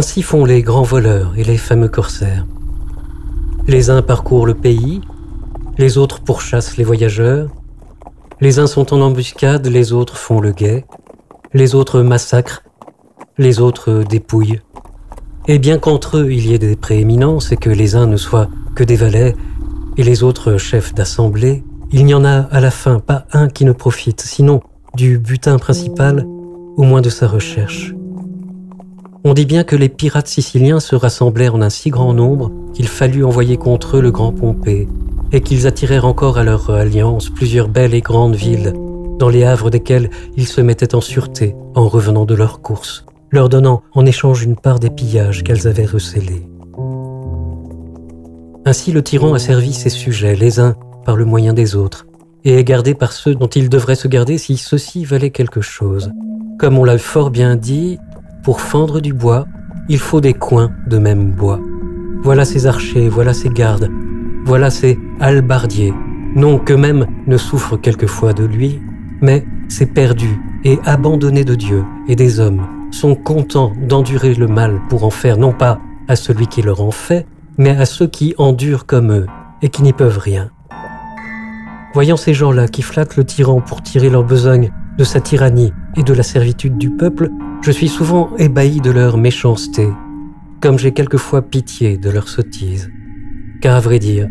Ainsi font les grands voleurs et les fameux corsaires. Les uns parcourent le pays, les autres pourchassent les voyageurs, les uns sont en embuscade, les autres font le guet, les autres massacrent, les autres dépouillent. Et bien qu'entre eux il y ait des prééminences et que les uns ne soient que des valets et les autres chefs d'assemblée, il n'y en a à la fin pas un qui ne profite, sinon du butin principal, au moins de sa recherche. On dit bien que les pirates siciliens se rassemblèrent en un si grand nombre qu'il fallut envoyer contre eux le grand Pompée, et qu'ils attirèrent encore à leur alliance plusieurs belles et grandes villes, dans les havres desquelles ils se mettaient en sûreté en revenant de leur course, leur donnant en échange une part des pillages qu'elles avaient recélés. Ainsi le tyran a servi ses sujets les uns par le moyen des autres, et est gardé par ceux dont il devrait se garder si ceux-ci valaient quelque chose. Comme on l'a fort bien dit, pour fendre du bois, il faut des coins de même bois. Voilà ses archers, voilà ses gardes, voilà ses halbardiers. Non qu'eux-mêmes ne souffrent quelquefois de lui, mais ces perdus et abandonnés de Dieu et des hommes sont contents d'endurer le mal pour en faire non pas à celui qui leur en fait, mais à ceux qui endurent comme eux et qui n'y peuvent rien. Voyant ces gens-là qui flattent le tyran pour tirer leur besogne de sa tyrannie et de la servitude du peuple, je suis souvent ébahi de leur méchanceté, comme j'ai quelquefois pitié de leur sottise. Car à vrai dire,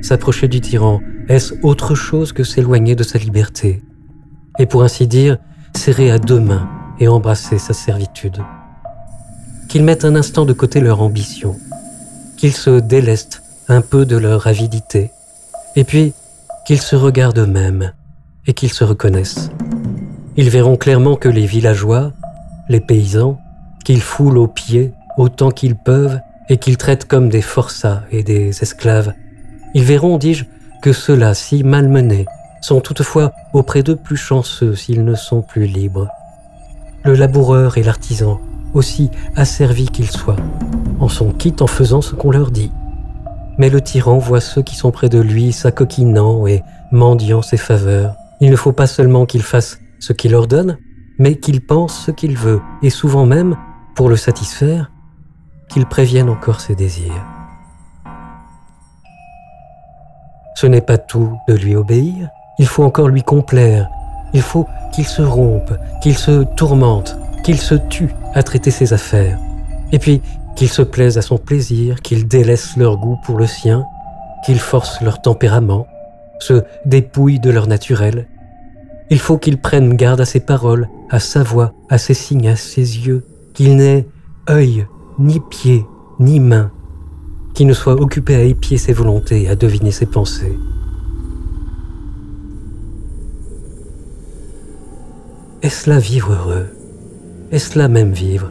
s'approcher du tyran, est-ce autre chose que s'éloigner de sa liberté? Et pour ainsi dire, serrer à deux mains et embrasser sa servitude. Qu'ils mettent un instant de côté leur ambition, qu'ils se délestent un peu de leur avidité, et puis qu'ils se regardent eux-mêmes et qu'ils se reconnaissent. Ils verront clairement que les villageois, les paysans, qu'ils foulent aux pieds autant qu'ils peuvent et qu'ils traitent comme des forçats et des esclaves, ils verront, dis-je, que ceux-là, si malmenés, sont toutefois auprès d'eux plus chanceux s'ils ne sont plus libres. Le laboureur et l'artisan, aussi asservis qu'ils soient, en sont quittes en faisant ce qu'on leur dit. Mais le tyran voit ceux qui sont près de lui s'acoquinant et mendiant ses faveurs. Il ne faut pas seulement qu'il fasse ce qu'il ordonne, mais qu'il pense ce qu'il veut, et souvent même, pour le satisfaire, qu'il prévienne encore ses désirs. Ce n'est pas tout de lui obéir, il faut encore lui complaire, il faut qu'il se rompe, qu'il se tourmente, qu'il se tue à traiter ses affaires, et puis qu'il se plaise à son plaisir, qu'il délaisse leur goût pour le sien, qu'il force leur tempérament, se dépouille de leur naturel, il faut qu'il prenne garde à ses paroles, à sa voix, à ses signes, à ses yeux, qu'il n'ait œil, ni pied, ni main, qu'il ne soit occupé à épier ses volontés, à deviner ses pensées. Est-ce là vivre heureux? Est-ce là même vivre?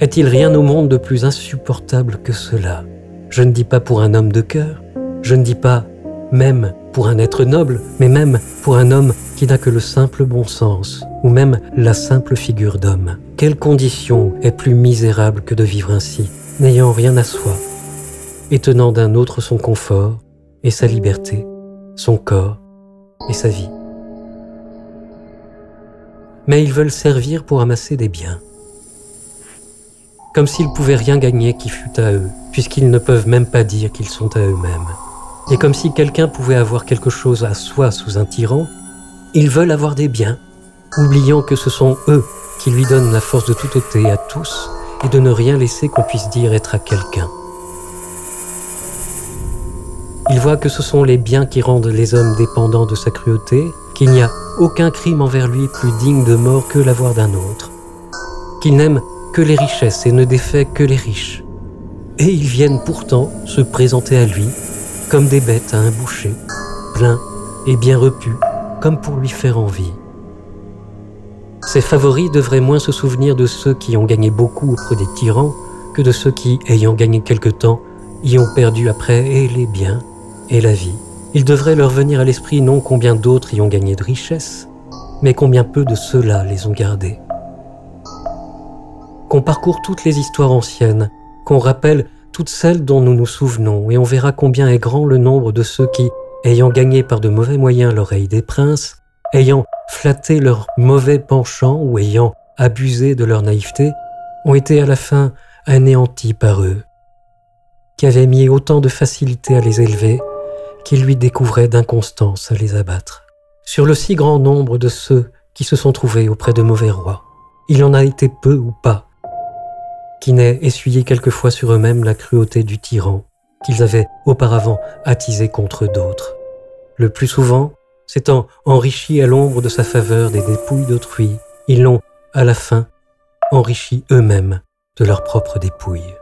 Est-il rien au monde de plus insupportable que cela? Je ne dis pas pour un homme de cœur, je ne dis pas même pour un être noble, mais même pour un homme qui n'a que le simple bon sens, ou même la simple figure d'homme. Quelle condition est plus misérable que de vivre ainsi, n'ayant rien à soi, et tenant d'un autre son confort et sa liberté, son corps et sa vie. Mais ils veulent servir pour amasser des biens, comme s'ils pouvaient rien gagner qui fût à eux, puisqu'ils ne peuvent même pas dire qu'ils sont à eux-mêmes. Et comme si quelqu'un pouvait avoir quelque chose à soi sous un tyran, ils veulent avoir des biens, oubliant que ce sont eux qui lui donnent la force de tout ôter à tous et de ne rien laisser qu'on puisse dire être à quelqu'un. Ils voient que ce sont les biens qui rendent les hommes dépendants de sa cruauté, qu'il n'y a aucun crime envers lui plus digne de mort que l'avoir d'un autre, qu'il n'aime que les richesses et ne défait que les riches. Et ils viennent pourtant se présenter à lui comme des bêtes à un boucher, pleins et bien repus, comme pour lui faire envie. Ses favoris devraient moins se souvenir de ceux qui ont gagné beaucoup auprès des tyrans que de ceux qui, ayant gagné quelque temps, y ont perdu après et les biens et la vie. Il devrait leur venir à l'esprit non combien d'autres y ont gagné de richesses, mais combien peu de ceux-là les ont gardés. Qu'on parcourt toutes les histoires anciennes, qu'on rappelle toutes celles dont nous nous souvenons, et on verra combien est grand le nombre de ceux qui, ayant gagné par de mauvais moyens l'oreille des princes, ayant flatté leur mauvais penchant ou ayant abusés de leur naïveté, ont été à la fin anéantis par eux, qui avaient mis autant de facilité à les élever qu'ils lui découvraient d'inconstance à les abattre. Sur le si grand nombre de ceux qui se sont trouvés auprès de mauvais rois, il en a été peu ou pas qui n'aient essuyé quelquefois sur eux-mêmes la cruauté du tyran qu'ils avaient auparavant attisé contre d'autres. Le plus souvent, s'étant enrichis à l'ombre de sa faveur des dépouilles d'autrui, ils l'ont, à la fin, enrichi eux-mêmes de leurs propres dépouilles.